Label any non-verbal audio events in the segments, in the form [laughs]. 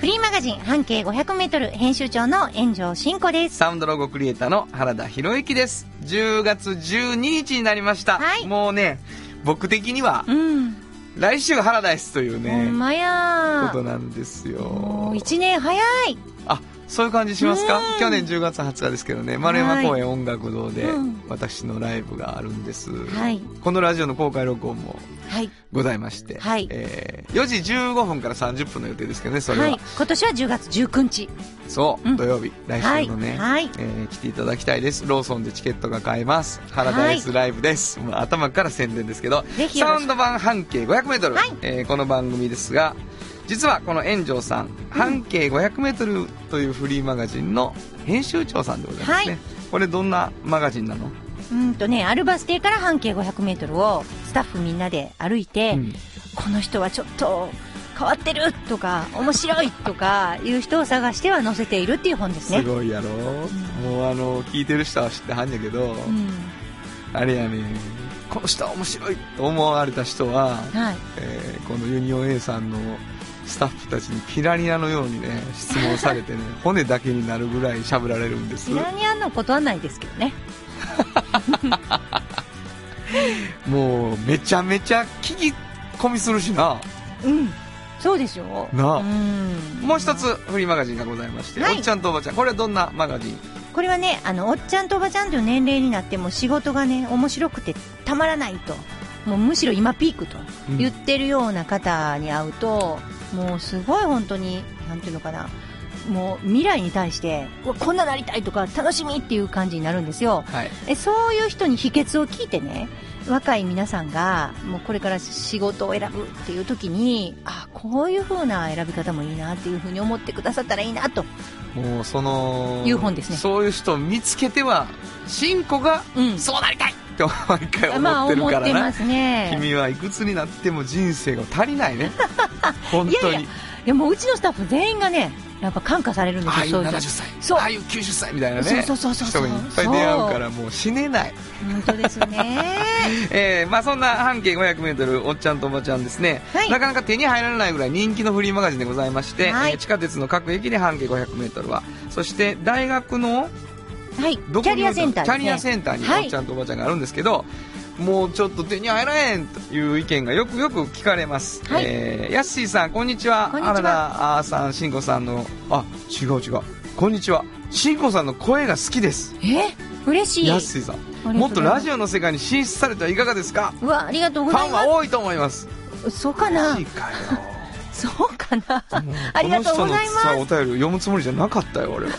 フリーマガジン半径500メートル編集長の炎上真子です。サウンドロゴクリエイターの原田博之です。10月12日になりました。はいもうね、僕的には、うん。来週が原田ですというほねん、まやことなんですよ。もう一年早い。あそういう感じしますか？うん。去年10月20日ですけどね丸山公園音楽堂でうん。私のライブがあるんです、はい。このラジオの公開録音もはい。ございまして、はい。えー4時15分から30分の予定ですけどねそれは、はい。今年は10月19日。そう、うん。土曜日来週のね、はい。はい。えー来ていただきたいです。ローソンでチケットが買えます。原田 S ライブです、もう頭から宣伝ですけどサウンド版半径 500m、はい。えーこの番組ですが実はこの炎上さん、半径 500m というフリーマガジンの編集長さんでございますね、はい。これどんなマガジンなの、うんとね、アルバス停から半径500メートルをスタッフみんなで歩いて、うん。この人はちょっと変わってるとか、面白いとかいう人を探しては載せているっていう本ですね。すごいやろ、もうあの聞いてる人は知ってはんやけど、うん。あれやねこの人は面白いと思われた人は、はい。えーこのユニオン A さんのスタッフたちにピラニアのようにね質問されてね [laughs] 骨だけになるぐらい喋られるんですピラニアのことはないですけどね。[laughs] もうめちゃめちゃ聞き込みするしなうん。そうでしょなあうん。もう一つフリーマガジンがございまして、はいおっちゃんとおばちゃんこれはどんなマガジン？これはね、あの、おっちゃんとおばちゃんという年齢になっても仕事がね、面白くてたまらないと。もうむしろ今ピークとうん言ってるような方に会うと、もうすごい本当に、なんていうのかな。もう未来に対して、こんななりたいとか楽しみっていう感じになるんですよ。はいえそういう人に秘訣を聞いてね、若い皆さんが、もうこれから仕事を選ぶっていう時に、あ、こういう風な選び方もいいなっていう風に思ってくださったらいいなと。もうそのいう本ですねそういう人を見つけては新子がうんそうなりたいって毎回まあ思ってる思からな、ますね。君はいくつになっても人生が足りないね。[laughs] 本当に。いやいやでもうちのスタッフ全員がね、やっぱ感化されるんですよ、ああいうそういうの70歳。そう。ああいう90歳みたいなね。そうそうそうそう人がいっぱい出会うからもう死ねない、本当ですね。[laughs] えーまあ、そんな半径 500m おっちゃんとおばちゃんですね、はい。なかなか手に入らないぐらい人気のフリーマガジンでございまして、はいえー地下鉄の各駅で半径 500m はそして大学のはい。どこにキャリアセンターね。キャリアセンターにはいおっちゃんとおばちゃんがあるんですけど、もうちょっと手に入らへんという意見がよくよく聞かれます。はいえー、やっしーさん、こんにちは。こんにちは原田あーさん、しんこさんの、あ、違う違う。こんにちは。しんこさんの声が好きです。え？嬉しい。やっしーさん。もっとラジオの世界に進出されてはいかがですか？うわ、ありがとうフございまァンは多いと思います。す。そうかな？[laughs] そうかな？ありがとうございますお便りを読むつもりじゃなかったよ、俺は。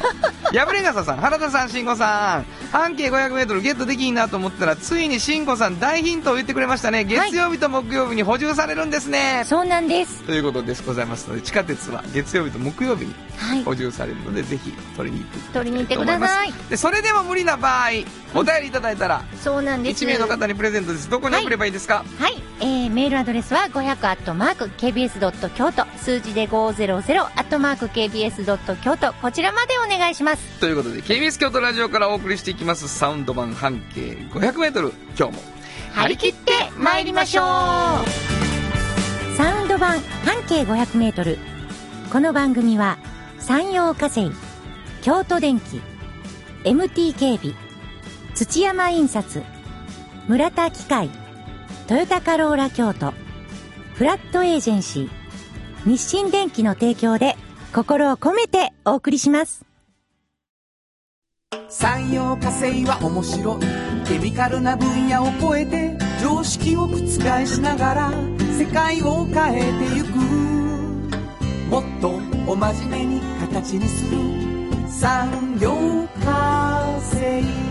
やぶれがささん、原田さん、しんこさん、半径500メートルゲットできんなと思ったら、ついにしんこさん大ヒントを言ってくれましたね。月曜日と木曜日に補充されるんですね。そうなんです。ということですございますので、地下鉄は月曜日と木曜日にはい。補充されるので、ぜひ取りに行って取りにき行ったてくだ。さい。で、それでも無理な場合、お便りいただいたら、そうなんです。1名の方にプレゼントです。どこに送ればいいですか、はい。えー、メールアドレスは500アットマーク KBS ドット京都数字で500アットマーク KBS ドット京都こちらまでお願いします。ということで KBS 京都ラジオからお送りしていきますサウンド版半径 500m 今日も張り切って参りましょうサウンド版半径500メートル。この番組は山陽火星、京都電機、MT 警備、土山印刷、村田機械、トヨタカローラ京都、フラットエージェンシー、日清電機の提供で心を込めてお送りします。産業化成は面白い。ケミカルな分野を超えて常識を覆しながら世界を変えてゆく。もっとお真面目に形にする。産業化成。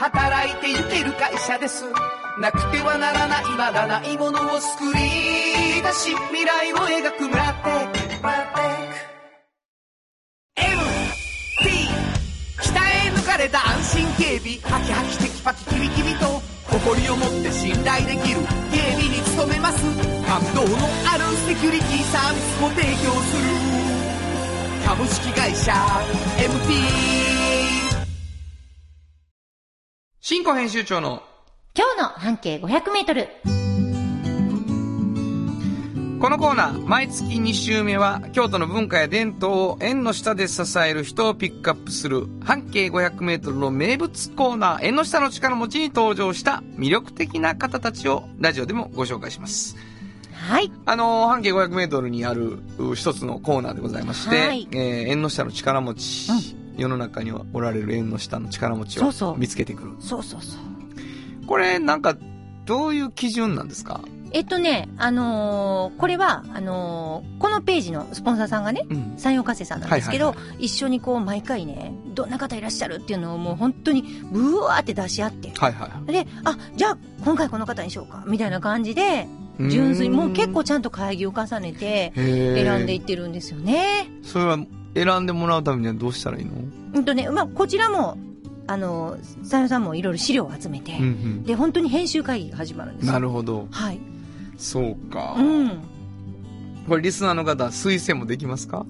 働いてゆける会社です。なくてはならないまだないものを作り出し未来を描く村テック村テック MT 鍛え抜かれた安心警備ハキハキテキパキキビキビと誇りを持って信頼できる。警備に努めます。感動のあるセキュリティサービスも提供する。株式会社 MT 新庫編集長の今日の半径500メートル。このコーナー、毎月2週目は、京都の文化や伝統を縁の下で支える人をピックアップする、半径500メートルの名物コーナー、縁の下の力持ちに登場した魅力的な方たちを、ラジオでもご紹介します。はい。あのー半径500メートルにあるう一つのコーナーでございまして、はいえー縁の下の力持ち、世の中にはおられる縁の下の力持ちをそうそう見つけてくる。そうそうそう。これ、なんか、どういう基準なんですか？えっとね、あのーこれは、あのーこのページのスポンサーさんがね、うん。山陽火星さんなんですけど、はい一緒にこう毎回ね、どんな方いらっしゃるっていうのをもう本当にブワーって出し合って。はいはい。で、あ、じゃあ今回この方にしようか、みたいな感じで、純粋にもう結構ちゃんと会議を重ねて選選んでいってるんですよね。それは選んでもらうためにはどうしたらいいの？うんとね、まあ、こちらも、あの、山陽さんもいろいろ資料を集めて、うんで、本当に編集会議が始まるんでうん。すよ。なるほど。はい。そうか。うん。これリスナーの方、推薦もできますか？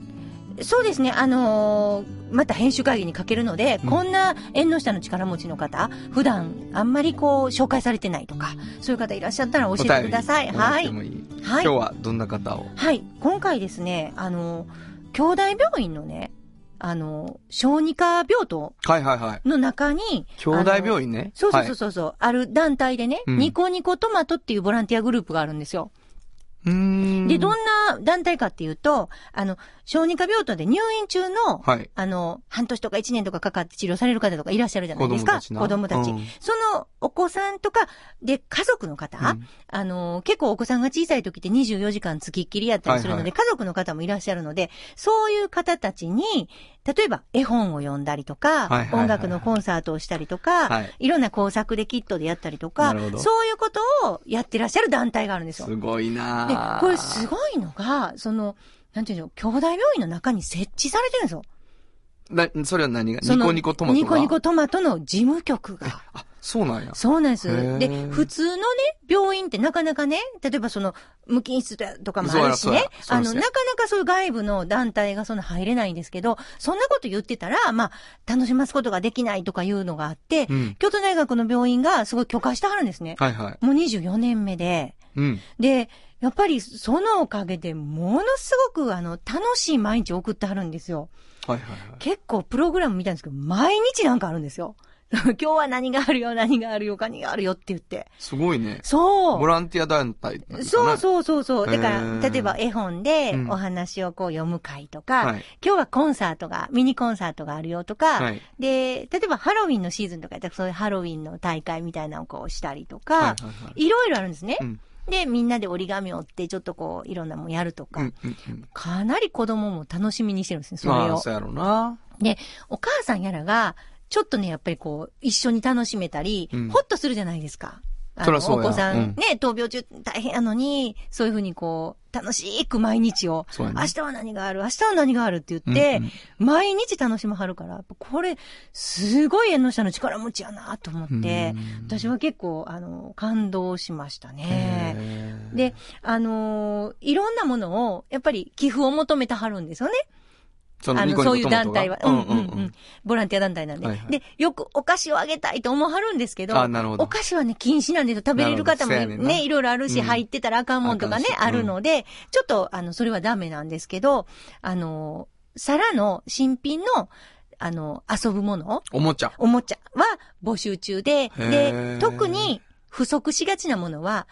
そうですね、あのーまた編集会議にかけるので、うんこんな縁の下の力持ちの方、普段あんまりこう紹介されてないとか、そういう方いらっしゃったら教えてください。はいはい今日はどんな方を？はい。今回ですね、あのー兄弟病院のね、あのー小児科病棟はいはいはい。の中に、兄弟病院ね。そうそうそうはいそうそう、ある団体でね、うんニコニコトマトっていうボランティアグループがあるんですよ。で、どんな団体かっていうと、あの、小児科病棟で入院中の、はい。あの、半年とか一年とかかかって治療される方とかいらっしゃるじゃないですか。子供たちなうん。そのお子さんとか、で、家族の方、うん。あの、結構お子さんが小さい時って24時間付きっきりやったりするので、はい家族の方もいらっしゃるので、そういう方たちに、例えば絵本を読んだりとか、はいはいはい音楽のコンサートをしたりとか、はい。いろんな工作でキットでやったりとかそういうことをやってらっしゃる団体があるんですよ。すごいなでぁ、これすごいのが、その、なんていうの、兄弟病院の中に設置されてるんですよ。な、それは何が？ニコニコトマトが？ニコニコトマトの事務局が。あ、そうなんや。そうなんです。で、普通のね、病院ってなかなかね、例えばその、無菌室とかもあるしねそうやそうや、そうあの、なかなかそういう外部の団体がその入れないんですけど、そんなこと言ってたら、まあ、楽しますことができないとかいうのがあって、うん。京都大学の病院がすごい許可してはるんですね。はいはい。もう24年目で。うん。で、やっぱりそのおかげでものすごくあの、楽しい毎日を送ってはるんですよ。はいはいはい。結構プログラム見たんですけど、毎日なんかあるんですよ。[laughs] 今日は何があるよ、何があるよ、何があるよって言って。すごいね。そう。ボランティア団体ねそうそうそうそう。だから、例えば絵本でうんお話をこう読む会とか、はい。今日はコンサートが、ミニコンサートがあるよとか、はい。で、例えばハロウィンのシーズンとかやったらそういうハロウィンの大会みたいなのをこうしたりとか、はいはいはい。いろいろあるんですね。うんで、みんなで折り紙を折ってちょっとこう、いろんなもんやるとか、うんうんうん。かなり子供も楽しみにしてるんですね、それまあ、を。そうやろうな。で、お母さんやらが、ちょっとね、やっぱりこう、一緒に楽しめたり、うんほっとするじゃないですか。あのそらそうやお子さん、うんね、闘病中大変やのに、そういうふうにこう、楽しく毎日を、ね。明日は何がある、明日は何があるって言って、うんうん。毎日楽しまはるから、これ、すごい縁の下の力持ちやなと思って、うん。私は結構、あの、感動しましたね。で、あのーいろんなものを、やっぱり寄付を求めてはるんですよね。そあの、そういう団体は。うんうんうん。ボランティア団体なんで。はいはいで、よくお菓子をあげたいと思わはるんですけど、あなるほどお菓子はね、禁止なんですよ。食べれる方もねいろいろあるし、うん入ってたらあかんもんとかね、ああるので、ちょっと、あの、それはダメなんですけど、あの、皿の新品の、あの、遊ぶものおもちゃ。おもちゃは募集中で、で、特に不足しがちなものは、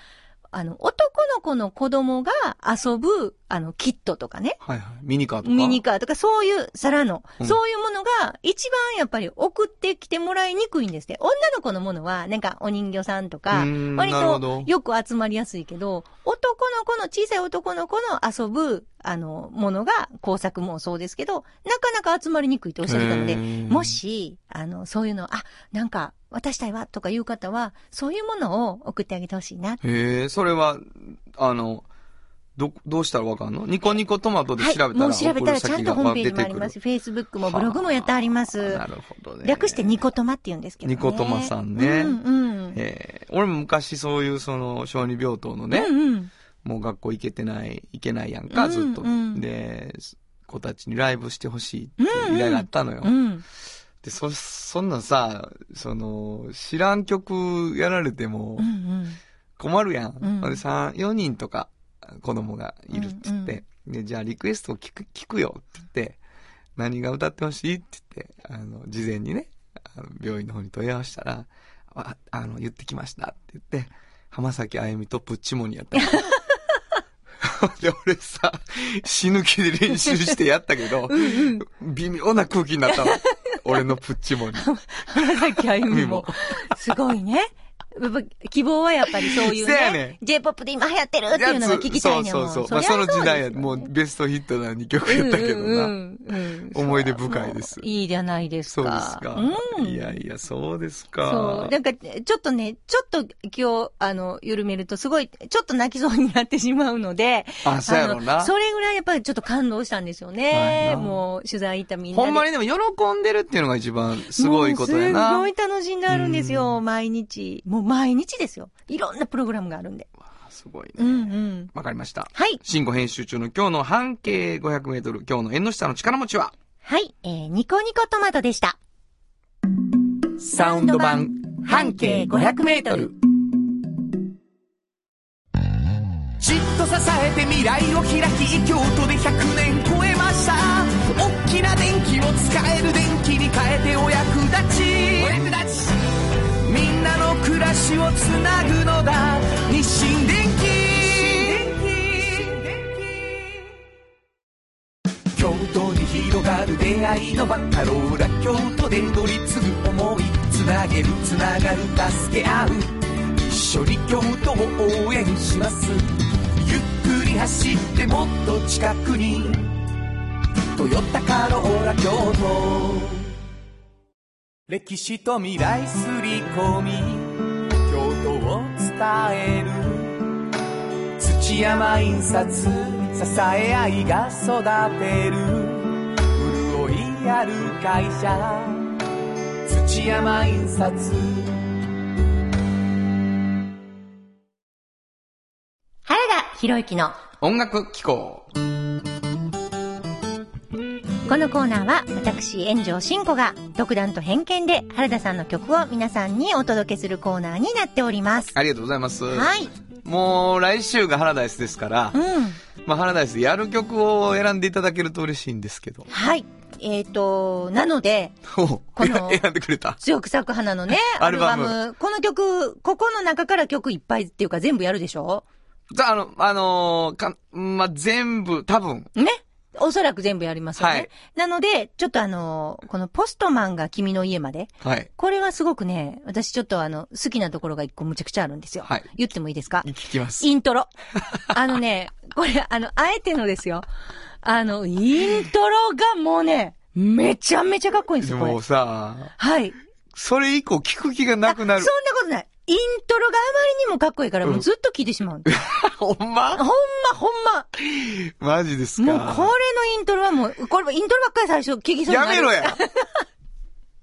あの、男の子の子供が遊ぶ、あの、キットとかね。はいはい。ミニカーとか。ミニカーとか、そういう皿の、うんそういうものが一番やっぱり送ってきてもらいにくいんですって。女の子のものは、なんかお人形さんとか割とよく集まりやすいけど、男の子の、小さい男の子の遊ぶ、あの、ものが、工作もそうですけど、なかなか集まりにくいとおっしゃってたので、もし、あの、そういうの、あ、なんか、渡したいわ、とかいう方は、そういうものを送ってあげてほしいな。へえ、それは、あの、ど、どうしたらわかんの？ニコニコトマトで調べたら、はい、もう調べたらちゃんとホームページもあります。Facebook もブログもやってありますはあ。なるほどね。略してニコトマって言うんですけどね。ニコトマさんねうんうん。えー俺も昔そういうその小児病棟のね、うんうん。もう学校行けてない、行けないやんか、ずっと。うんうんで、子たちにライブしてほしいって依頼があったのよ。うん。で、そ、そんなんさ、その、知らん曲やられてもうんうん。困るやん。うんで、三、4人とか子供がいるって言って、で、じゃあリクエストを聞く、聞くよって言って、何が歌ってほしいって言って、あの、事前にね、あの病院の方に問い合わせたら、あ、あの、言ってきましたって言って、浜崎あゆみとプッチモニやったの。[laughs] [laughs] で、俺さ、死ぬ気で練習してやったけど、[laughs] 微妙な空気になったの。俺のプッチモニ。浜崎あゆみも。すごいね。やっぱ希望はやっぱりそういうねね。J-POP で今流行ってるっていうのが聞きたいねそうそうそう。まあその時代や、もうベストヒットな2曲やったけどな。うんうんうん [laughs] 思い出深いですいいじゃないですそうか。ですか。うん。いやいや、そうですか。そう。なんか、ちょっとね、ちょっと今日、あの、緩めるとすごい、ちょっと泣きそうになってしまうので、あ、そうやろうあなの。それぐらいやっぱりちょっと感動したんですよはいね。なもう、取材行ったみんなで。ほんまにでも喜んでるっていうのが一番すごいことやな。すごい楽しんであるんですよ、毎日。もう毎日ですよ。いろんなプログラムがあるんで。すごいうんね。うん。わかりました。はい。新語編集中の今日の半径500メートル、今日の縁の下の力持ちは、はい。えー、ニコニコトマトでした。サウンド版半径500メートル。じっと支えて未来を開き京都で100年超えました大きな電気を使える電気に変えてお役立ちお役立ちの暮らしをつなぐのだ。日清電気京都に広がる出会いのバカローラ京都で乗り継ぐ思い。つなげるつながる助け合う。一緒に京都を応援します。ゆっくり走ってもっと近くに「トヨタカローラ京都」歴史と未来すり込み。える。土山印刷支え合いが育てる。潤いある会社。土山印刷。原田博之の。音楽機構。このコーナーは私、炎上真子が独断と偏見で原田さんの曲を皆さんにお届けするコーナーになっております。ありがとうございます。はい。もう来週がハラダイスですからう、ん。まあハラダイスでやる曲を選んでいただけると嬉しいんですけど。はい。えっ、と、なので、おこの [laughs] 選んでくれた。強く咲く花のね、ア [laughs] アルバムム。この曲、ここの中から曲いっぱいっていうか全部やるでしょ？じゃあ、あの、あのーか、まあ、全部、多分、ねおそらく全部やりますよね。はいなので、ちょっとあの、このポストマンが君の家まで。はい。これはすごくね、私ちょっとあの、好きなところが一個むちゃくちゃあるんですよ。はい言ってもいいですか？聞きます。イントロ。あのね、これ、あの、あえてのですよ。あの、イントロがもうね、めちゃめちゃかっこいいんですよ、これでも。さ、はい。それ以降聞く気がなくなるあそん。なことない。イントロがあまりにもかっこいいから、もうずっと聴いてしまう。[laughs] ほんほんまま、ほんま。マジですもう、これかのイントロはもう、これ、イントロばっかり最初聞きそうになるやめろや [laughs]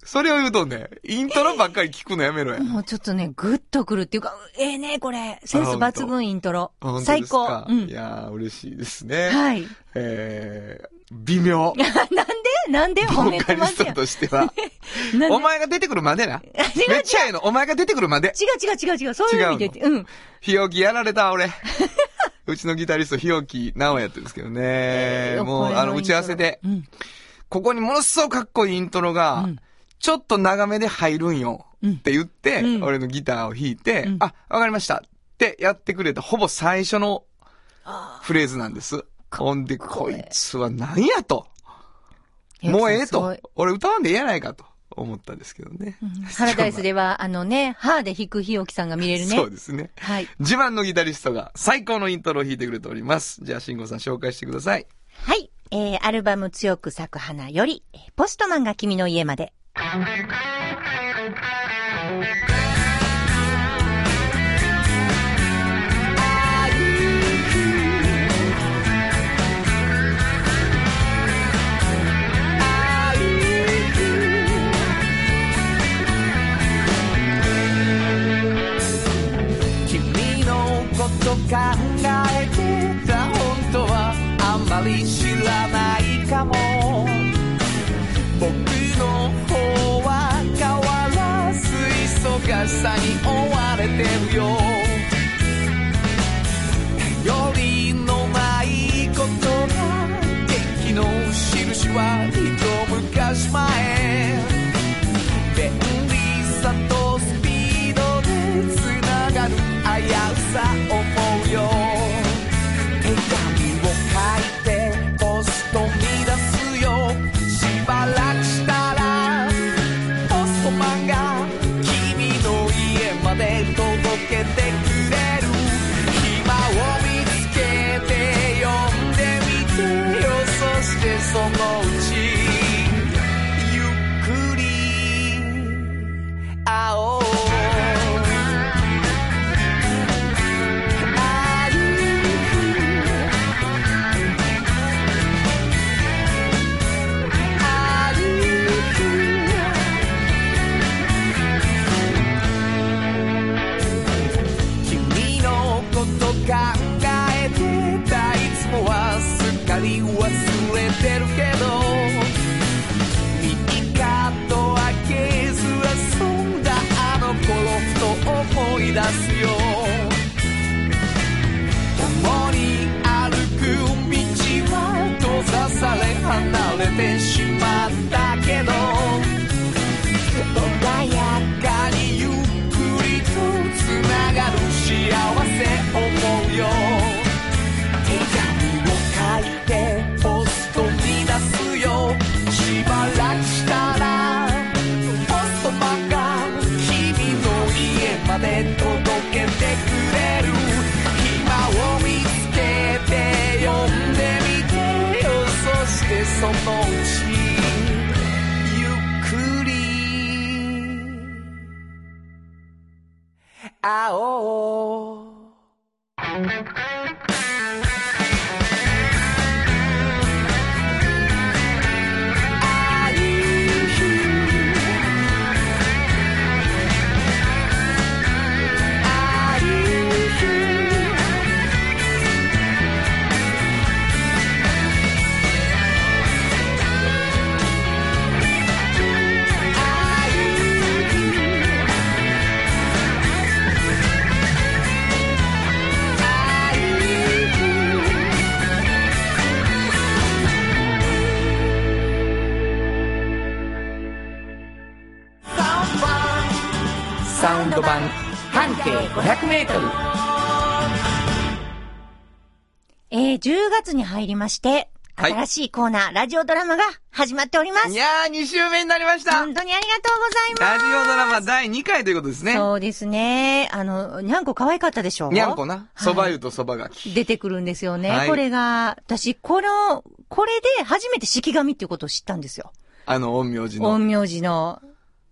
それを言うとんねん。イントロばっかり聞くのやめろや。[laughs] もうちょっとね、グッとくるっていうか、ええね、これ。センス抜群イントロ。最高。うんい。やー、嬉しいですね。はい。えー、微妙。[laughs] なんで？なんで？褒ボめーカリストてますよ。としては。[laughs] お前が出てくるまでな。違うめっちゃええの。お前が出てくるまで。違う違う違う違う。そういう意味で。うん。ひよきやられた、俺。うちのギタリスト、ひよきなおやってるんですけどね。えーもう、あの、打ち合わせで、うん。ここにものすごくかっこいいイントロが、うんちょっと長めで入るんよ。うんって言って、うん俺のギターを弾いて、うんあ、わかりました。ってやってくれたほぼ最初のフレーズなんです。ほんで、こいつは何やと。もうええと。俺歌わんでええやないかと思ったんですけどね。ハラダイスでは、あのね、ハーで弾く日置さんが見れるね。[laughs] そうですね。はい。自慢のギタリストが最高のイントロを弾いてくれております。じゃあ、慎吾さん紹介してください。はい。えー、アルバム強く咲く花より、えーポストマンが君の家まで。れてるけど右かと開けず遊んだあの頃ふと思い出すよ。共に歩く道は閉ざされ離れてしまう。サウンド版半径500メートルえー、10月に入りまして、はい新しいコーナー、ラジオドラマが始まっております。いやー、2週目になりました本当にありがとうございラます。ジオドラマ第2回ということですね。そうですね。あの、にゃんこ可愛かったでしょ？にゃんこな。はいそば湯とそばがき。出てくるんですよね。はいこれが、私、この、これで初めて式神っていうことを知ったんですよ。あの、陰陽師の、陰陽師の。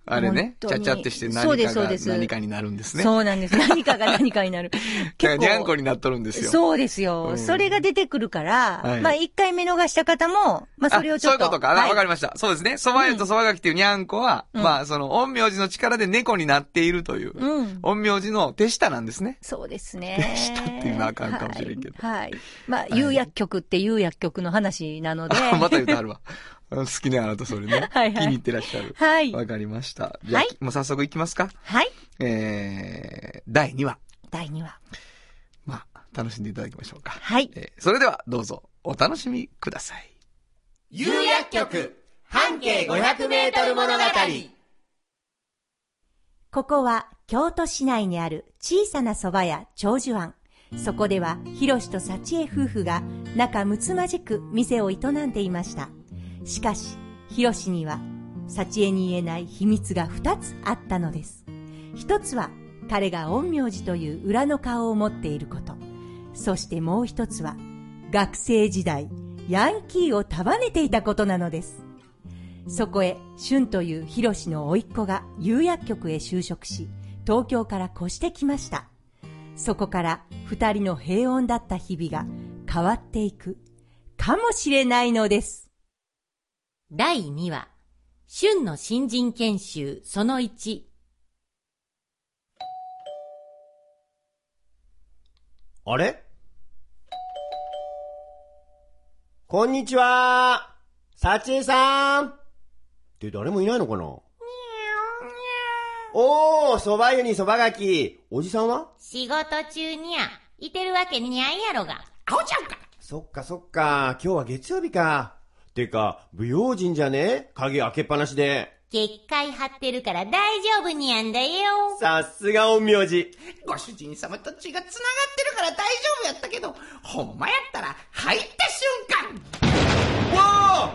あれね、ちゃちゃってして何かが何かになるんですね。そうなんです。何かが何かになる。[laughs] だからにゃんこになっとるんですよ。そうですよ、うんそれが出てくるから、はいまあ一回見逃した方も、まあそれをちょっと。あそういうことか。あわ、はいかりました。そうですね。そば湯とそばがきっていうにゃんこは、うんまあ、その、陰陽師の力で猫になっているという、うん。陰陽師の手下なんですね。そうですね。したっていうのはあかんかもしれんけどはい。はいまあ、有薬局って有薬局の話なので。あまた言うてはるわ。好きね、あなたそれね。はいはい気に入ってらっしゃる。はい。わかりました。じゃあ、はいもう早速いきますか。はい。えー、第2話。第2話。まあ、楽しんでいただきましょうか。はい。えーそれでは、どうぞ、お楽しみください。有薬局半径500メートル物語ここは京都市内にある小さな蕎麦屋長寿庵。そこでは、ひろしと幸恵夫婦が仲睦まじく店を営んでいました。しかし、ひろしには、幸恵に言えない秘密が二つあったのです。一つは、彼が陰陽師という裏の顔を持っていること。そしてもう一つは、学生時代、ヤンキーを束ねていたことなのです。そこへ、俊というヒロシの甥っ子が釉薬局へ就職し、東京から越してきました。そこから二人の平穏だった日々が変わっていく、かもしれないのです。第2話、春の新人研修その1。あれ？こんにちは。幸恵さん。って誰もいないのかな？おー、蕎麦湯に蕎麦がき。おじさんは？仕事中にゃ、いてるわけにゃいやろが。青ちゃんか。そっかそっか、今日は月曜日か。てか、不用心じゃね？鍵開けっぱなしで。結界張ってるから大丈夫にゃんだよ。さすが陰陽師。ご主人様と血が繋がってるから大丈夫やったけど、ほんまやったら入った瞬間わ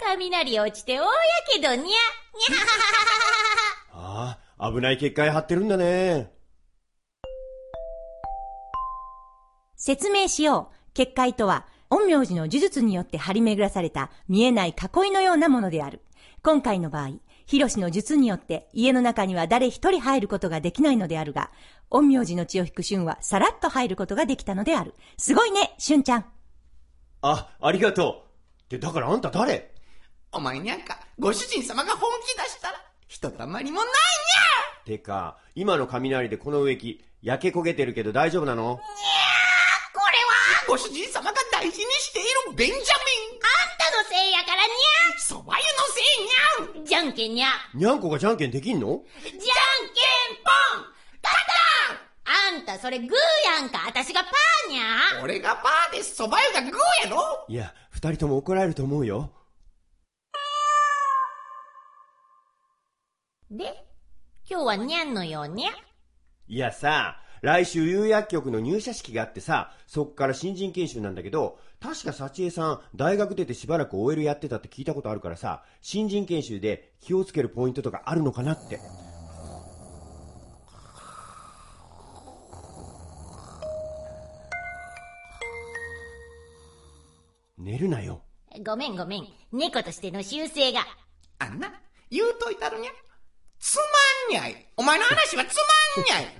雷落ちて大やけどにゃ。に [laughs] ゃああ、危ない結界張ってるんだね。説明しよう。結界とは、陰陽師の呪術によって張り巡らされた見えない囲いのようなものである。今回の場合、ヒロシの術によって家の中には誰一人入ることができないのであるが、陰陽師の血を引く春はさらっと入ることができたのである。すごいね、春ちゃん。あ、ありがとう。って、だからあんた誰？お前にゃんか、ご主人様が本気出したら、ひとたまりもないにてか、今の雷でこの植木、焼け焦げてるけど大丈夫なの？ゃこれは、ご主人様が大事にしているベンジャミンあんたのせいやからにそば湯のせいにゃんゃ。じゃんけんにゃ。にゃんこがじゃんけんできんの？じゃんけんぽんあんたそれグーやんか。あたしがパーにゃ。俺がパーでそば湯がグーやろいや、二人とも怒られると思うよ。で、今日はにゃんのようにゃ？いやさ、来週有薬局の入社式があってさ、そっから新人研修なんだけど、確か幸恵さん、大学出てしばらく OL やってたって聞いたことあるからさ、新人研修で気をつけるポイントとかあるのかなって。寝るなよ。ごめんごめん。猫としての習性が。あんな、言うといたるにゃ。つまんにゃい。お前の話はつまんにゃい。東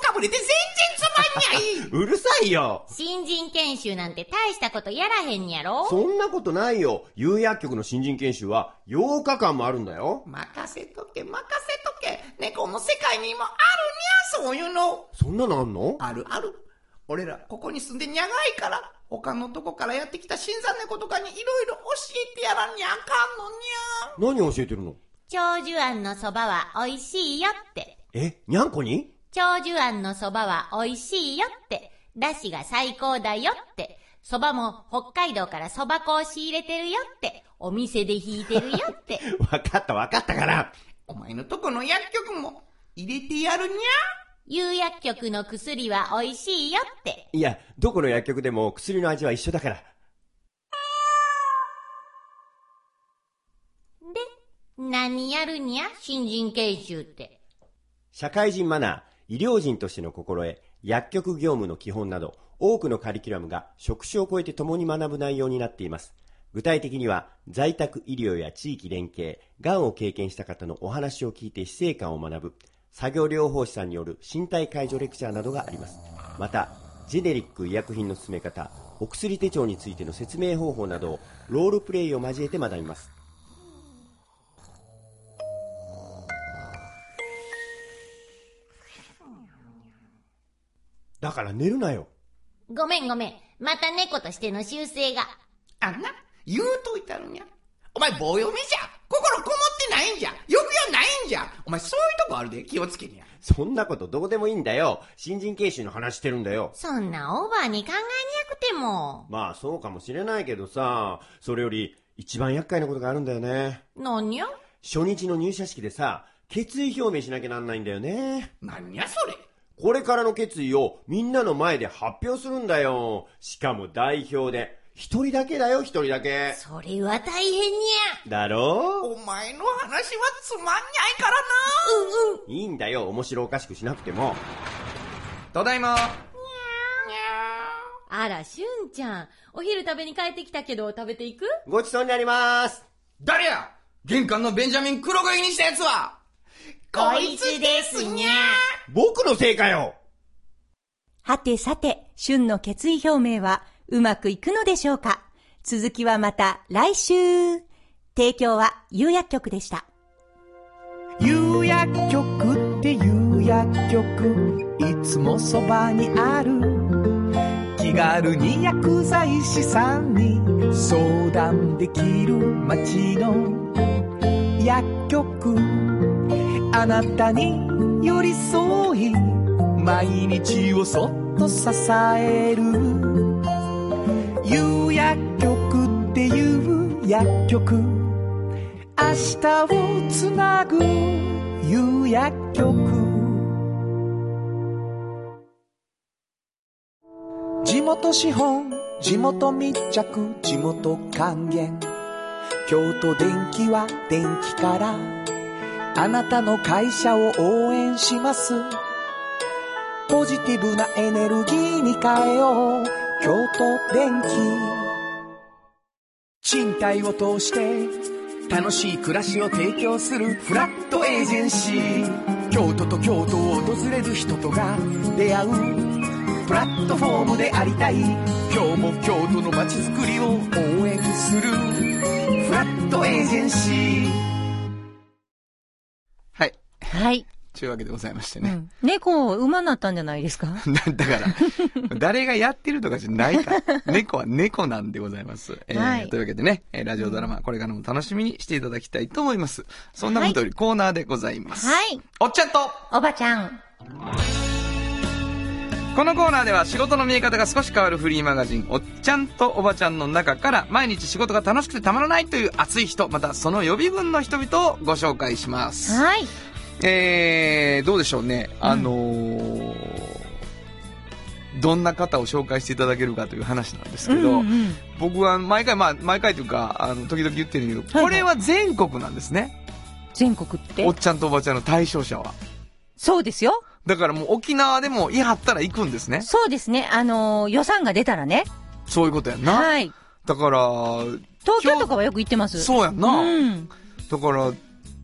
京かぶれて全然つまんにゃい。[laughs] うるさいよ新人研修なんて大したことやらへんやろそんなことないよ。有薬局の新人研修は8日間もあるんだよ。任せとけ、任せとけ。猫の世界にもあるにゃ、そういうの。そんなのあんの？あるある。俺ら、ここに住んでにゃがいから、他のとこからやってきた新参猫とかにいろいろ教えてやらにゃあかんのにゃ。何教えてるの？長寿庵のそばは美味しいよって。え、にゃんこに？長寿庵のそばは美味しいよって。だしが最高だよって。そばも北海道からそば粉を仕入れてるよって。お店で引いてるよって。[laughs] わかったわかったから。お前のとこの薬局も入れてやるにゃ？有薬局の薬は美味しいよって。いや、どこの薬局でも薬の味は一緒だから。で、何やるにゃ？新人研修って。社会人マナー、医療人としての心得、薬局業務の基本など、多くのカリキュラムが職種を超えて共に学ぶ内容になっています。具体的には、在宅医療や地域連携、がんを経験した方のお話を聞いて死生観を学ぶ、作業療法士さんによる身体介助レクチャーなどがあります。また、ジェネリック医薬品の進め方、お薬手帳についての説明方法などをロールプレイを交えて学びます。だから寝るなよ。ごめんごめん。また猫としての習性が。あんな、言うといたるにゃ。お前棒読みじゃ。心こもってないんじゃ。欲がないんじゃ。お前そういうとこあるで気をつけにゃ。そんなことどうでもいいんだよ。新人研修の話してるんだよ。そんなオーバーに考えにゃくても。まあそうかもしれないけどさ、それより一番厄介なことがあるんだよね。何や？初日の入社式でさ、決意表明しなきゃなんないんだよね。何やそれ。これからの決意をみんなの前で発表するんだよ。しかも代表で。一人だけだよ、一人だけ。それは大変にゃ。だろ？お前の話はつまんないからな。いいんだよ、面白おかしくしなくても。ただいま。あら、しゅんちゃん。お昼食べに帰ってきたけど、食べていく？ごちそうになります。誰や？玄関のベンジャミン黒髪にしたやつはこいつですにゃ。僕のせいかよはてさて、旬の決意表明はうまくいくのでしょうか？続きはまた来週。提供は有薬局でした。有薬局っていう薬局いつもそばにある気軽に薬剤師さんに相談できる街の薬局あなたに寄り添い毎日をそっと支える。有薬局っていう薬局。明日をつなぐ夕薬局。地元資本地元密着地元還元。京都電気は電気からあなたの会社を応援します。ポジティブなエネルギーに変えよう。京都電気賃貸を通して楽しい暮らしを提供するフラットエージェンシー。京都と京都を訪れる人とが出会うプラットフォームでありたい。今日も京都の街づくりを応援するフラットエージェンシー。はい。はい。というわけでございましてね。うん、猫、馬なったんじゃないですか？だ [laughs] だから、誰がやってるとかじゃないから。[laughs] 猫は猫なんでございます。えーはいというわけでね、えーラジオドラマ、これからも楽しみにしていただきたいと思います。そんなことよりコーナーでございます。はい。おっちゃんとおばちゃん。このコーナーでは仕事の見え方が少し変わるフリーマガジン、おっちゃんとおばちゃんの中から毎日仕事が楽しくてたまらないという熱い人、またその予備軍の人々をご紹介します。はい。えー、どうでしょうね。あのーどんな方を紹介していただけるかという話なんですけど、うんうん僕は毎回、まあ、毎回というか、あの、時々言ってるけど、はいこれは全国なんですね。全国って？おっちゃんとおばちゃんの対象者は。そうですよ。だからもう沖縄でも言い張ったら行くんですね。そうですね。あのー予算が出たらね。そういうことやんな。はい。だから、東京とかはよく行ってます。そうやんな。うん。だから、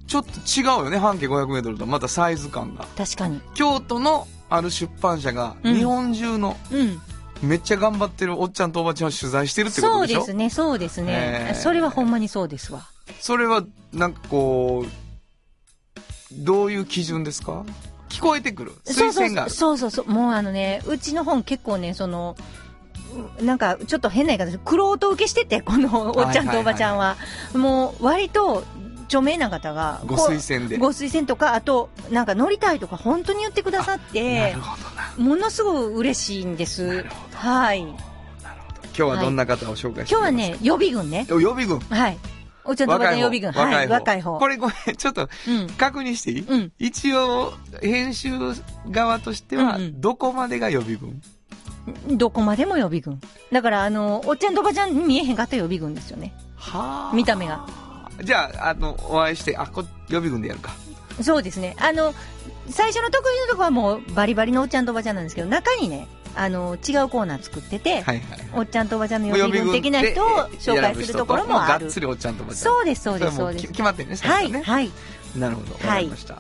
ちょっと違うよね、半径500メートルとまたサイズ感が。確かに。京都のある出版社が、うん日本中のうん。めっちゃ頑張ってるおっちゃんとおばちゃんを取材してるってこそうとでしょ？ですね、そうですねそれはほんまにそうですわ。それは、なんかこう、どういう基準ですか？聞こえてくる？推薦が。そうそうそうそう。もうあのね、うちの本結構ね、その、うなんか、ちょっと変な言い方です。クロート受けしてて、このおっちゃんとおばちゃんは。もう、割と、著名な方が。ご推薦で。ご推薦とか、あと、なんか乗りたいとか本当に言ってくださっなてる、ほどな。ものすごい嬉しいんです。はい。今今日はどんな方を紹介して日はね、予備軍ね。お予備軍。はい。おっちゃんとおばちゃん予備軍。はい。若い方。これごめん、ちょっとうん。確認していい、うん一応、編集側としてはうんう、んどこまでが予備軍、どこまでも予備軍。だから、あの、おっちゃんとおばちゃんに見えへんかった予備軍ですよね。はあ見た目が。じゃあ、あの、お会いして、あ、こ予備軍でやるか。そうですね。あの、最初の得意のところはもうバリバリのおっちゃんとおばちゃんなんですけど、中にね、あの、違うコーナー作ってて、はいはい。おっちゃんとおばちゃんの予備軍的な人を紹介するところもあるがっつ。りおっちゃんとおばちゃん。そうです、そうです、そうです。決まってるね、はい、ね。はい。なるほど。わはいかりました。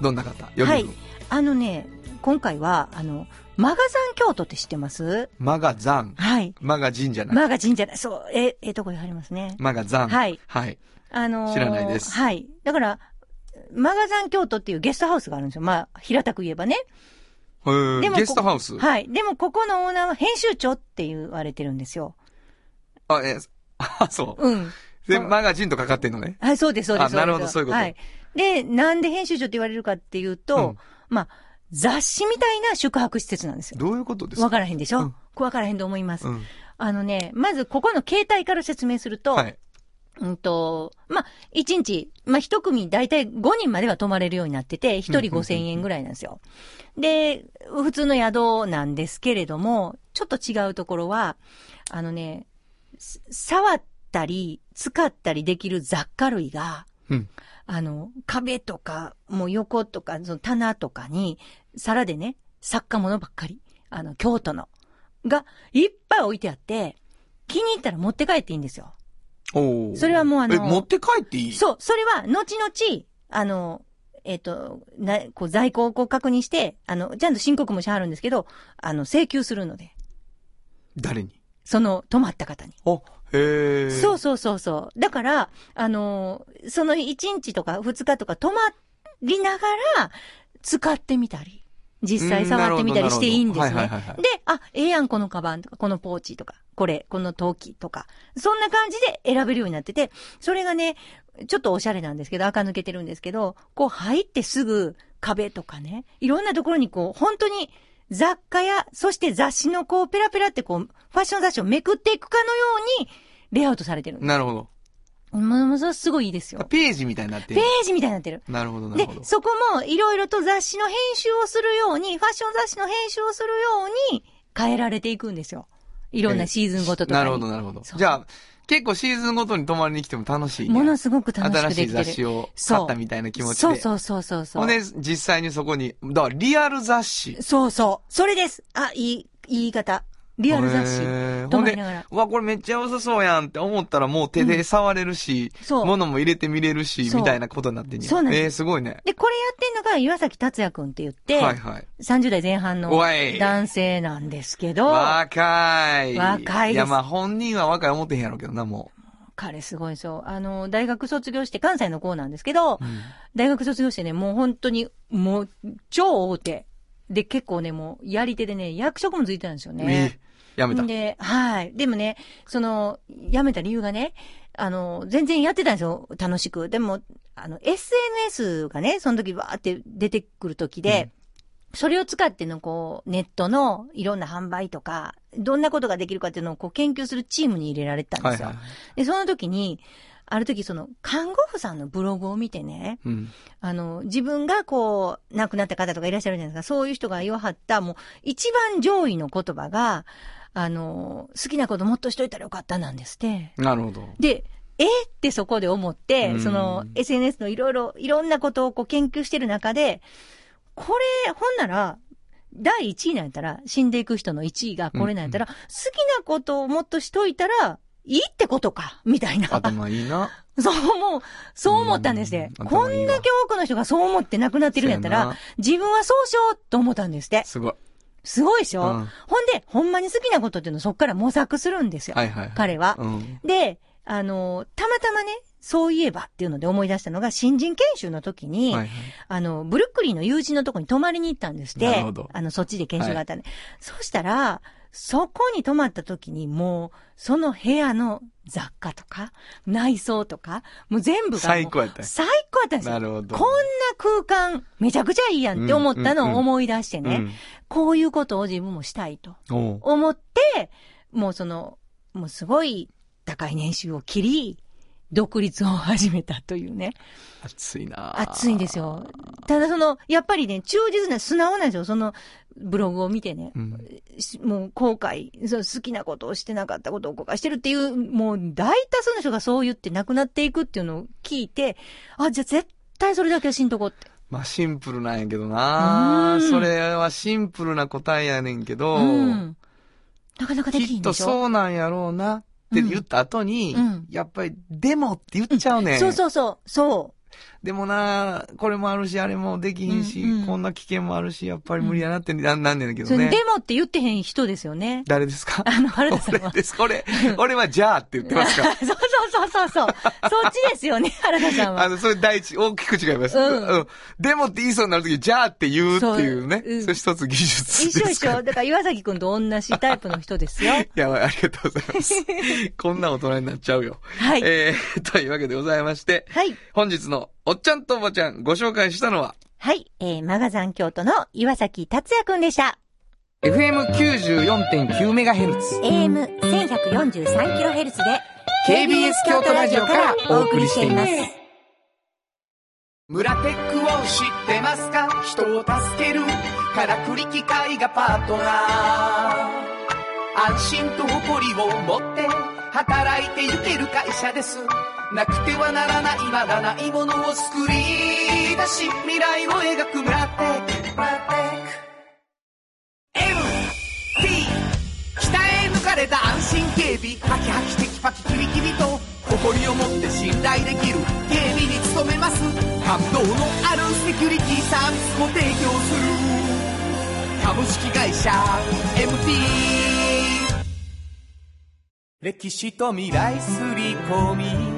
どんな方？予備軍、あのね、今回は、あの、マガザン京都って知ってます？マガザン。はい。マガジンじゃない。マガジンじゃない、そう、え、ええとこに入りますね。マガザン。はい。はい。あのー知らないですはい。だから、マガザン京都っていうゲストハウスがあるんですよ。まあ、平たく言えばね。へーでもこゲストハウス？はい。でも、ここのオーナーは編集長って言われてるんですよ。あ、え、[laughs] あ、そう。うん。で、マガジンとかかってんのね。はい、そうです、そうです。あなるほどそういうことはい。で、なんで編集長って言われるかっていうと、うんまあ、雑誌みたいな宿泊施設なんですよ。どういうことですわかからへんでしょ、うんわからへんと思います。うん。あのね、まずここの携帯から説明すると、はい。うんと、まあ、1日、まあ、1組だいたい5人までは泊まれるようになってて、1人5000円ぐらいなんですよ。で、普通の宿なんですけれども、ちょっと違うところは、あのね、す触ったり、使ったりできる雑貨類が、うん。あの、壁とか、もう横とか、その棚とかに、皿でね、作家物ばっかり、あの、京都の、が、いっぱい置いてあって、気に入ったら持って帰っていいんですよ。おーそれはもうあのえ、持って帰っていい？そう、それは、後々、あの、えっ、と、な、こう、在庫をこう確認して、あの、ちゃんと申告もしはるんですけど、あの、請求するので、誰に？その、泊まった方に。あ、へえ。そうそうそうそう。だから、あのーその1日とか2日とか泊まりながら、使ってみたり、実際触ってみたりしていいんですねるほどはいはいはいはい。で、あ、ええやん、このカバンとか、このポーチとか、これ、この陶器とか、そんな感じで選べるようになってて、それがね、ちょっとおしゃれなんですけど、垢抜けてるんですけど、こう入ってすぐ壁とかね、いろんなところにこう、本当に雑貨や、そして雑誌のこう、ペラペラってこう、ファッション雑誌をめくっていくかのように、レイアウトされてるんです。なるほど。ものすごいいいですよ。ページみたいになってペる。ージみたいになってる。なるほど、なでるほど、。そこもいろいろと雑誌の編集をするように、ファッション雑誌の編集をするように変えられていくんですよ。いろんなシーズンごととかに。なるほど、なるほど。じゃあ、結構シーズンごとに泊まりに来ても楽しいね。ものすごく楽しく新しいできてる。雑誌を買ったみたいな気持ちで。そうそうそうそうそう。ほんで、実際にそこに、だからリアル雑誌。そうそう。それです。あ、いい、言い方。リアル雑誌。泊ほんでまりながら、うわ、これめっちゃ良さそうやんって思ったらもう手で触れるし、そう物も入れてみれるし、みたいなことになってんそうなんですえー、すごいね。で、これやってんのが岩崎達也くんって言って、はいはい。30代前半の男性なんですけど、若い。若いですいや、まあ本人は若い思ってへんやろうけどな、も彼すごいそう。あの、大学卒業して、関西の子なんですけど、う。うん大学卒業してね、もう本当に、もう、超大手。で、結構ね、もう、やり手でね、役職もついてたんですよね。えやめた。で、はい。でもね、その、辞めた理由がね、あの、全然やってたんですよ、楽しく。でも、あの、SNS がね、その時わーって出てくる時で、それを使っての、こう、ネットのいろんな販売とか、どんなことができるかっていうのをこう研究するチームに入れられてたんですよ。はいはい。で、その時に、ある時その、看護婦さんのブログを見てね、うん。あの、自分がこう、亡くなった方とかいらっしゃるじゃないですか。そういう人が言わはった、もう、一番上位の言葉が、あの、好きなこともっとしといたらよかったなんですって。なるほど。で、えーってそこで思って、うんその、SNS のいろいろ、いろんなことをこう研究してる中で、これ、ほんなら、第1位なんやったら、死んでいく人の1位がこれなんやったら、好きなことをもっとしといたら、いいってことか、みたいな。頭いいな。[laughs] そう思う、そう思ったんですね。うんこんだけ多くの人がそう思って亡くなってるんやったら自分はそうしようと思ったんですって。すごい。すごいでしょ、うんほんで、ほんまに好きなことっていうのをそっから模索するんですよ。はいはいはい。彼は。うん。で、あの、たまたまね、そういえばっていうので思い出したのが、新人研修の時に、はいはい。あの、ブルックリンの友人のとこに泊まりに行ったんですって。あの、そっちで研修があったんで。そしたら、そこに泊まった時にもう、その部屋の雑貨とか、内装とか、もう全部が最高やった。最高やったんですよ。なるほど。こんな空間、めちゃくちゃいいやんって思ったのを思い出してね、うん。こういうことを自分もしたいと。思って、もうその、もうすごい高い年収を切り、独立を始めたというね。熱いな熱いんですよ。ただその、やっぱりね、忠実な、素直なんですよ。その、ブログを見てね。うん。しもう後悔、そう好きなことをしてなかったことを後悔してるっていう、もう大多数の人がそう言って亡くなっていくっていうのを聞いて、あ、じゃあ絶対それだけはしんとこって。まあシンプルなんやけどなうんそれはシンプルな答えやねんけど、うん。なかなかでききっとんでしょそうなんやろうなって言った後に、うん。やっぱり、でもって言っちゃうねん。そうそうそう、そでもなこれもあるし、あれもできひんし、うんうんこんな危険もあるし、やっぱり無理やなってなんなんねんけどね。でもって言ってへん人ですよね。誰ですか？あの、原田さんは。俺です。俺、俺はじゃあって言ってますか？ら。[laughs] そうそうそうそうそう。そっちですよね、原田さんは。あの、それ第一、大きく違います。うんでもって言いそうになるとき、じゃあって言うっていうね。そううんそれ一つ技術一緒。一緒。だから岩崎くんと同じタイプの人ですよ。[laughs] いや、ありがとうございます。[laughs] こんな大人になっちゃうよ。はいえー、というわけでございまして、はい。本日のおっちゃんとおばちゃんご紹介したのは、はい。えー、マガザン京都の岩崎達也くんでした。FM94.9MHz、AM1143kHz で、KBS 京都ラジオからお送りしています。村テックを知ってますか？人を助ける。からくり機械がパートナー。安心と誇りを持って働いてゆける会社ですなくてはならないまだないものを作り出し未来を描く村テック村テック MT 鍛え抜かれた安心警備ハキハキテキパキキビキビと誇りを持って信頼できる。警備に努めます。感動のあるセキュリティサービスも提供する。株式会社 MT 歴史と未来すり込み。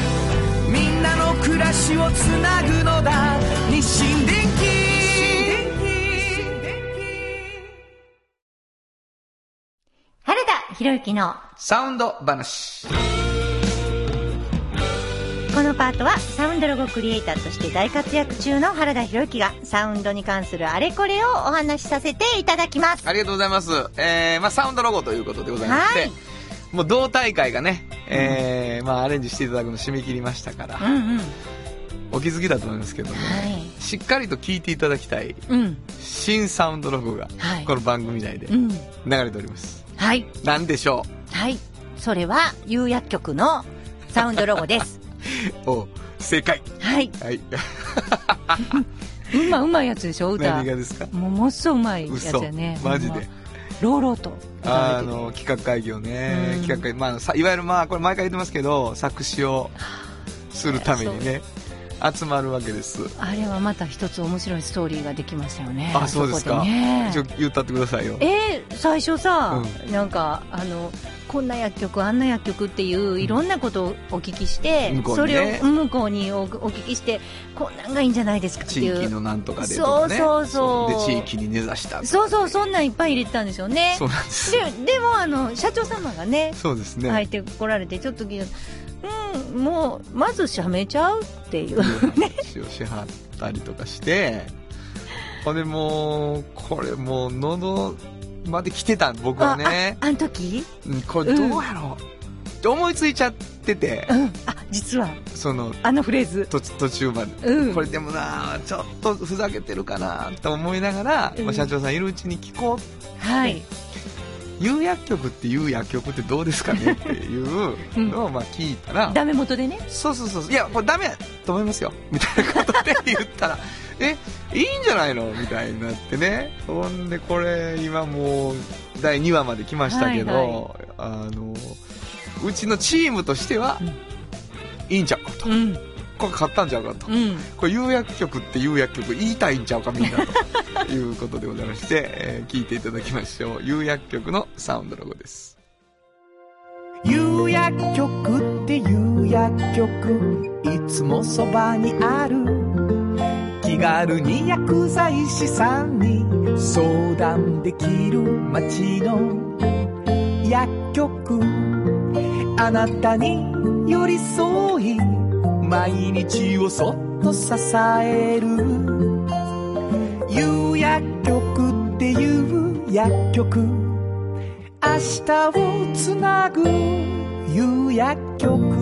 みんなの暮らしをつなぐのだ日清電原田博之のサウンド話。このパートはサウンドロゴクリエイターとして大活躍中の原田博之がサウンドに関するあれこれをお話しさせていただきます。ありがとうございます。えー、まあサウンドロゴということでございまして、はいもう同大会がね、えー、まあアレンジしていただくの締め切りましたから、うんうん。お気づきだと思いますけどね、はい。しっかりと聞いていただきたいうん。新サウンドロゴが、はいこの番組内でうん。流れております。はい。なんでしょはい。それは、有薬局のサウンドロゴです。[laughs] うお正解。はい。はい。[laughs] うまうまいやつでしょ歌何がですか？もうもっそうまいやつ嘘やねマジでほんまローローとあの、企画会議をね、うん企画会議、まあ、さいわゆるまあ、これ毎回言ってますけど、作詞をするためにね、集まるわけです。あれはまた一つ面白いストーリーができましたよねあ、そうですこか。ねちょ、言ったってくださいよ。えー最初さ、うなんかあのこんな薬局あんな薬局っていういろんなことをお聞きして、向こうそれを向こうにおお聞きしてこんなんがいいんじゃないですかって地いう。域のなんとかでとかね。そうそうそう。で、地域に根ざした。そうそう。そんなんいっぱい入れてたんですよね。そうなんです。ででもあの社長様がねそうですね。入ってこられてちょっとうんもうまずしゃめちゃうっていう。話をしはったりとかして、ほんでもう、これもう喉まで来てた僕はね、ああん時？うんこれどうやろう、って思いついちゃってて。う、ん。あ実は？その、あのフレーズ？途途中まで。うん。これでもなちょっとふざけてるかなと思いながら、うん。まあ社長さんいるうちに聞こうはい。有薬局っていう薬局ってどうですかねっていうのをまあ聞いたら、ダメ元でね。そうそうそういやこれダメやと思いますよ。みたいなことで言ったらえいいんじゃないの？みたいになってね。ほんでこれ今もう第2話まで来ましたけど、はいはあのうちのチームとしては、うん。いいんちゃうかと、うん。これ買ったんちゃうかと、うん。これ有薬局って有薬局言いたいんちゃうかみんなと。[laughs] いうことでございまして、えー聞いていただきましょう。有薬局のサウンドロゴです。有薬局っていう薬局。いつもそばにある気軽に薬剤師さんに相談できる街の薬局。あなたに寄り添い毎日をそっと支える。有薬局っていう薬局。明日をつなぐ夕薬局。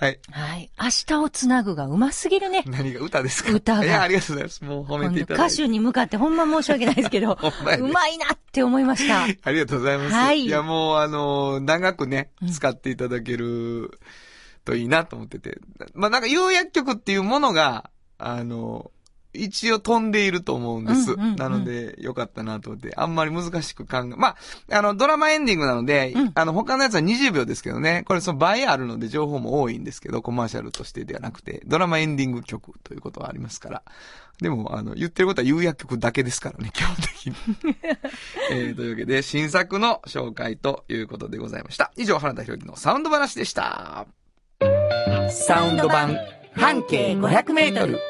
はい。はい。明日をつなぐがうますぎるね。何が歌ですか？歌が。いやありがとうございます。もう褒めていただいて。歌手に向かってほんま申し訳ないですけど [laughs] うまいなって思いました。[laughs] ありがとうございます。はい。や、もう、あの、長くねうん、使っていただけるといいなと思ってて。まあ、なんか、有薬局っていうものが、あの、一応飛んでいると思うんです。うんうんうんなので、よかったなと思って、あんまり難しく考え、まあ、あの、ドラマエンディングなので、うんあの、他のやつは20秒ですけどね、これその倍あるので情報も多いんですけど、コマーシャルとしてではなくて、ドラマエンディング曲ということはありますから。でも、あの、言ってることは有薬曲だけですからね、基本的に。[laughs] えー、というわけで、新作の紹介ということでございました。以上、原田博之のサウンド話でした。サウンド版半径500メートル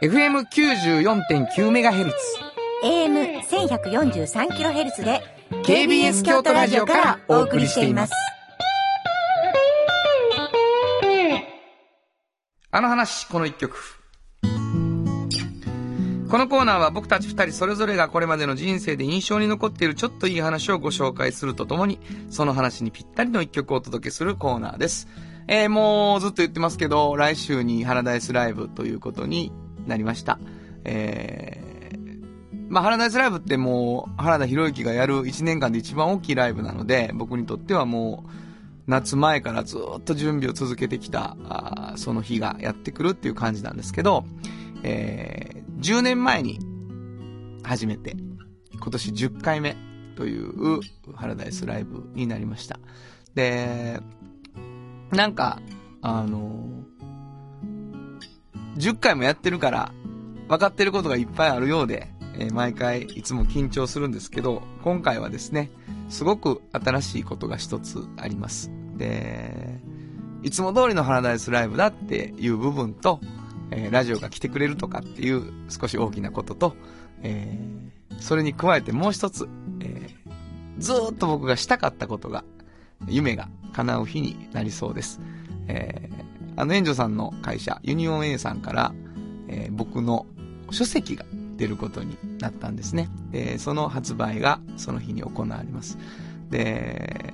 FM94.9MHz。AM1143kHz で KBS 京都ラジオからお送りしています。あの話、この一曲。このコーナーは僕たち二人それぞれがこれまでの人生で印象に残っているちょっといい話をご紹介するとともに、その話にぴったりの一曲をお届けするコーナーです。えー、もうずっと言ってますけど、来週にハラダイスライブということになりました。えー、まあ、ハラダイスライブってもう、原田博之がやる1年間で一番大きいライブなので、僕にとってはもう、夏前からずっと準備を続けてきた、あその日がやってくるっていう感じなんですけど、えー、10年前に初めて、今年10回目というハラダイスライブになりました。で、なんか、あの10回もやってるから、分かってることがいっぱいあるようで、えー毎回いつも緊張するんですけど、今回はですね、すごく新しいことが一つあります。で、いつも通りのハラダイスライブだっていう部分と、えーラジオが来てくれるとかっていう少し大きなことと、えーそれに加えてもう一つ、えーずっと僕がしたかったことが、夢が叶う日になりそうです。えーあの、援助さんの会社、ユニオン A さんから、えー僕の書籍が出ることになったんですね。で、その発売がその日に行われます。で、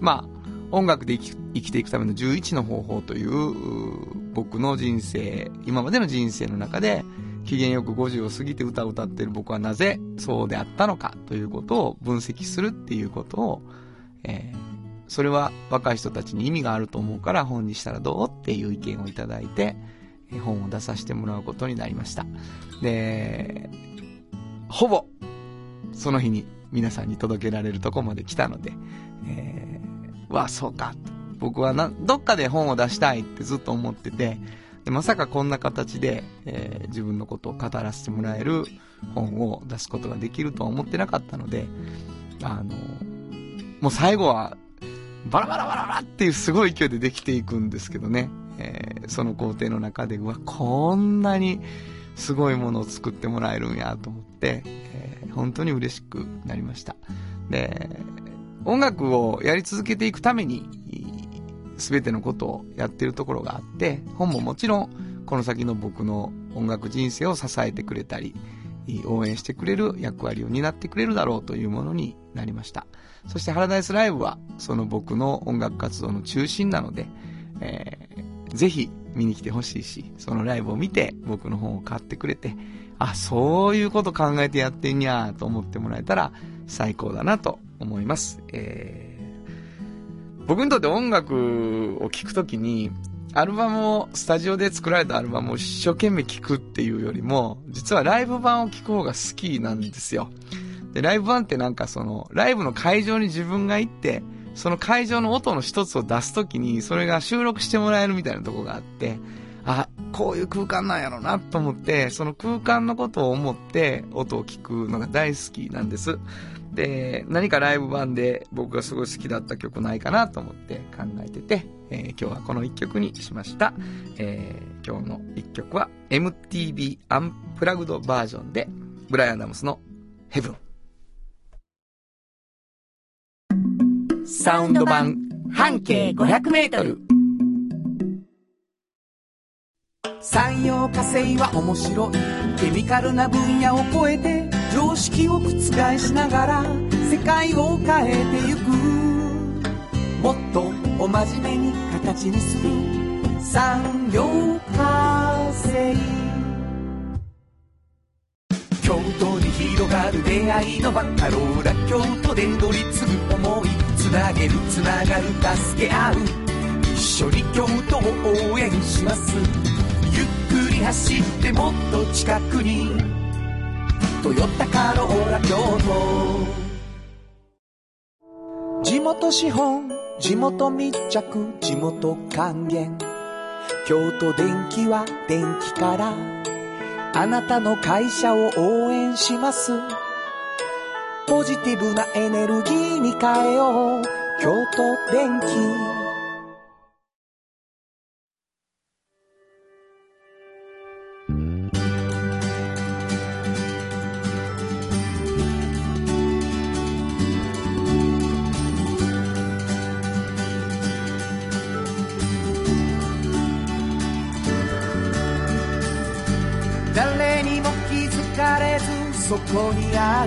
まあ、音楽で生きていくための11の方法という僕の人生、今までの人生の中で、機嫌よく50を過ぎて歌を歌っている僕はなぜそうであったのかということを分析するっていうことを、えーそれは若い人たちに意味があると思うから本にしたらどうっていう意見をいただいて、本を出させてもらうことになりました。で、ほぼ、その日に皆さんに届けられるとこまで来たので、えー、わ、そうか。僕はな、どっかで本を出したいってずっと思ってて、でまさかこんな形で、えー自分のことを語らせてもらえる本を出すことができるとは思ってなかったので、あの、もう最後は、バラバラバラバラっていうすごい勢いでできていくんですけどね、えーその工程の中で、うわ、こんなにすごいものを作ってもらえるんやと思って、えー本当に嬉しくなりました。で、音楽をやり続けていくために、すべてのことをやってるところがあって、本ももちろん、この先の僕の音楽人生を支えてくれたり、応援してくれる役割を担ってくれるだろうというものになりました。そしてハラダイスライブは、その僕の音楽活動の中心なので、えーぜひ見に来てほしいし、そのライブを見て僕の本を買ってくれて、あ、そういうこと考えてやってんにゃと思ってもらえたら最高だなと思います。えー僕にとって音楽を聴くときに、アルバムを、スタジオで作られたアルバムを一生懸命聴くっていうよりも、実はライブ版を聴く方が好きなんですよ。で、ライブ版ってなんかその、ライブの会場に自分が行って、その会場の音の一つを出すときに、それが収録してもらえるみたいなとこがあって、あ、こういう空間なんやろなと思って、その空間のことを思って音を聞くのが大好きなんです。で、何かライブ版で僕がすごい好きだった曲ないかなと思って考えてて、えー今日はこの一曲にしました。えー今日の一曲は MTV アンプラグドバージョンで、ブライアン・ダムスのヘブン。サウンド版半径500メートル産業化成は面白いケミカルな分野を超えて常識を覆しながら世界を変えてゆく。もっとお真面目に形にする。産業化成京都に広がる出会いのバカローラ京都で乗り継ぐ思い。つなげるつながる助け合う。一緒に京都を応援します。ゆっくり走ってもっと近くに「トヨタカローラ京都」地元資本地元密着地元還元。京都電気は電気からあなたの会社を応援します。ポジティブなエネルギーに変えよう。京都電気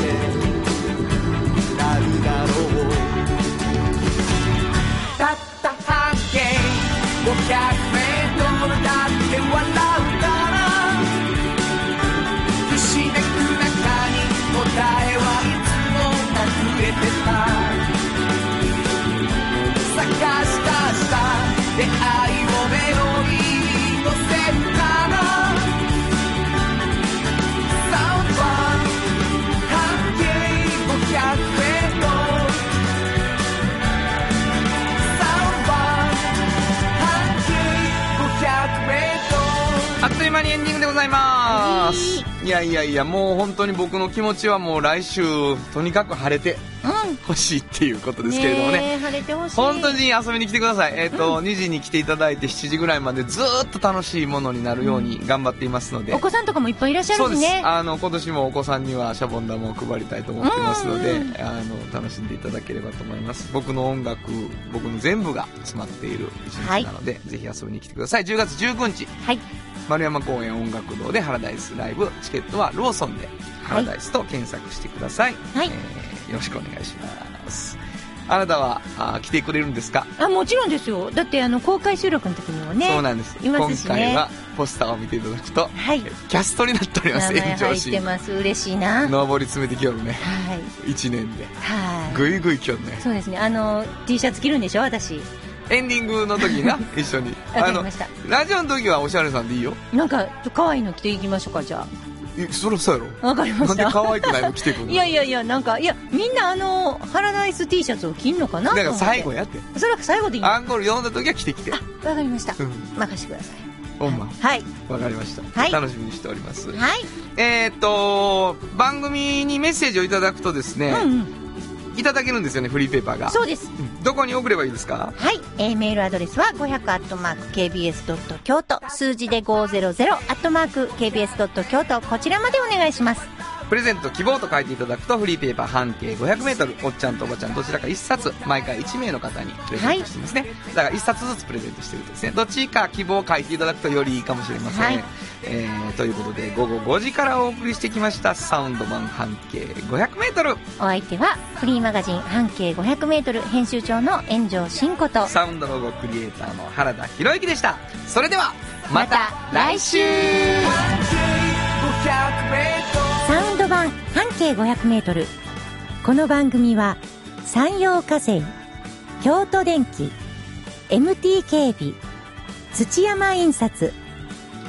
べにございます。い。やいやいやもう本当に僕の気持ちはもう来週とにかく晴れてうん。ほしいっていうことですけれどもね。え晴れてほしい。本当に遊びに来てください。えっ、と、2時に来ていただいて7時ぐらいまでずーっと楽しいものになるように頑張っていますので。お子さんとかもいっぱいいらっしゃそうです。るしねあの、今年もお子さんにはシャボン玉を配りたいと思ってますので、うん。あの、楽しんでいただければと思います。僕の音楽、僕の全部が詰まっている一日なので、ぜひ遊びに来てください。10月19日、はい丸山公園音楽堂でハラダイスライブ、チケットはローソンでハラダイスと検索してください。はいえーよろしくお願いします。あなたは、あ来てくれるんですか？あもちろんですよだってあの公開収録の時にもねそうなんです。いますしね今回はポスターを見ていただくと、はいキャストになっております、名前炎上し。入ってます嬉しいなはい上り詰めてきよるね。1年で。はいぐいぐいきよるね。そうですねあの T シャツ着るんでしょ私エンディングの時にな、[laughs] 一緒に。わかりましたラジオの時はおしゃれさんでいいよ？なんか可愛いの着ていきましょうかじゃえそりゃそうやろ。あわかりまなんでした可愛くないの着てくるの？[laughs] いやいやいやなんかいやみんなあのハラダイス T シャツを着んのかなとだから最後やって。それは最後でいいわアンコール読んだ時は着てきて。かりましたうん。任せてくださいほんま。はいわかりました。はい楽しみにしております。はいえーっと、番組にメッセージをいただくとですね、うんうんいただけるんですよね、フリーペーパーが。そうです。うん。どこに送ればいいですか？はい、えーメールアドレスは500アットマーク KBS ドット京都。数字で500アットマーク KBS ドット京都。こちらまでお願いしますプレゼント希望と書いていただくとフリーペーパー半径 500m おっちゃんとおばちゃんどちらか1冊毎回1名の方にプレゼントしてますね、だから1冊ずつプレゼントしてるんですね。どっちか希望を書いていただくとよりいいかもしれません、はい。えーということで午後5時からお送りしてきましたサウンド版半径 500m お相手はフリーマガジン半径 500m 編集長の炎上真子と。サウンドロゴクリエイターの原田博之でした。それではまた来週サウンド版半径 500m この番組は山陽火星京都電機 MT 警備土山印刷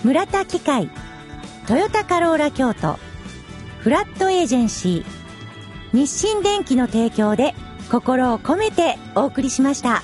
村田機械トヨタカローラ京都フラットエージェンシー日清電機の提供で心を込めてお送りしました。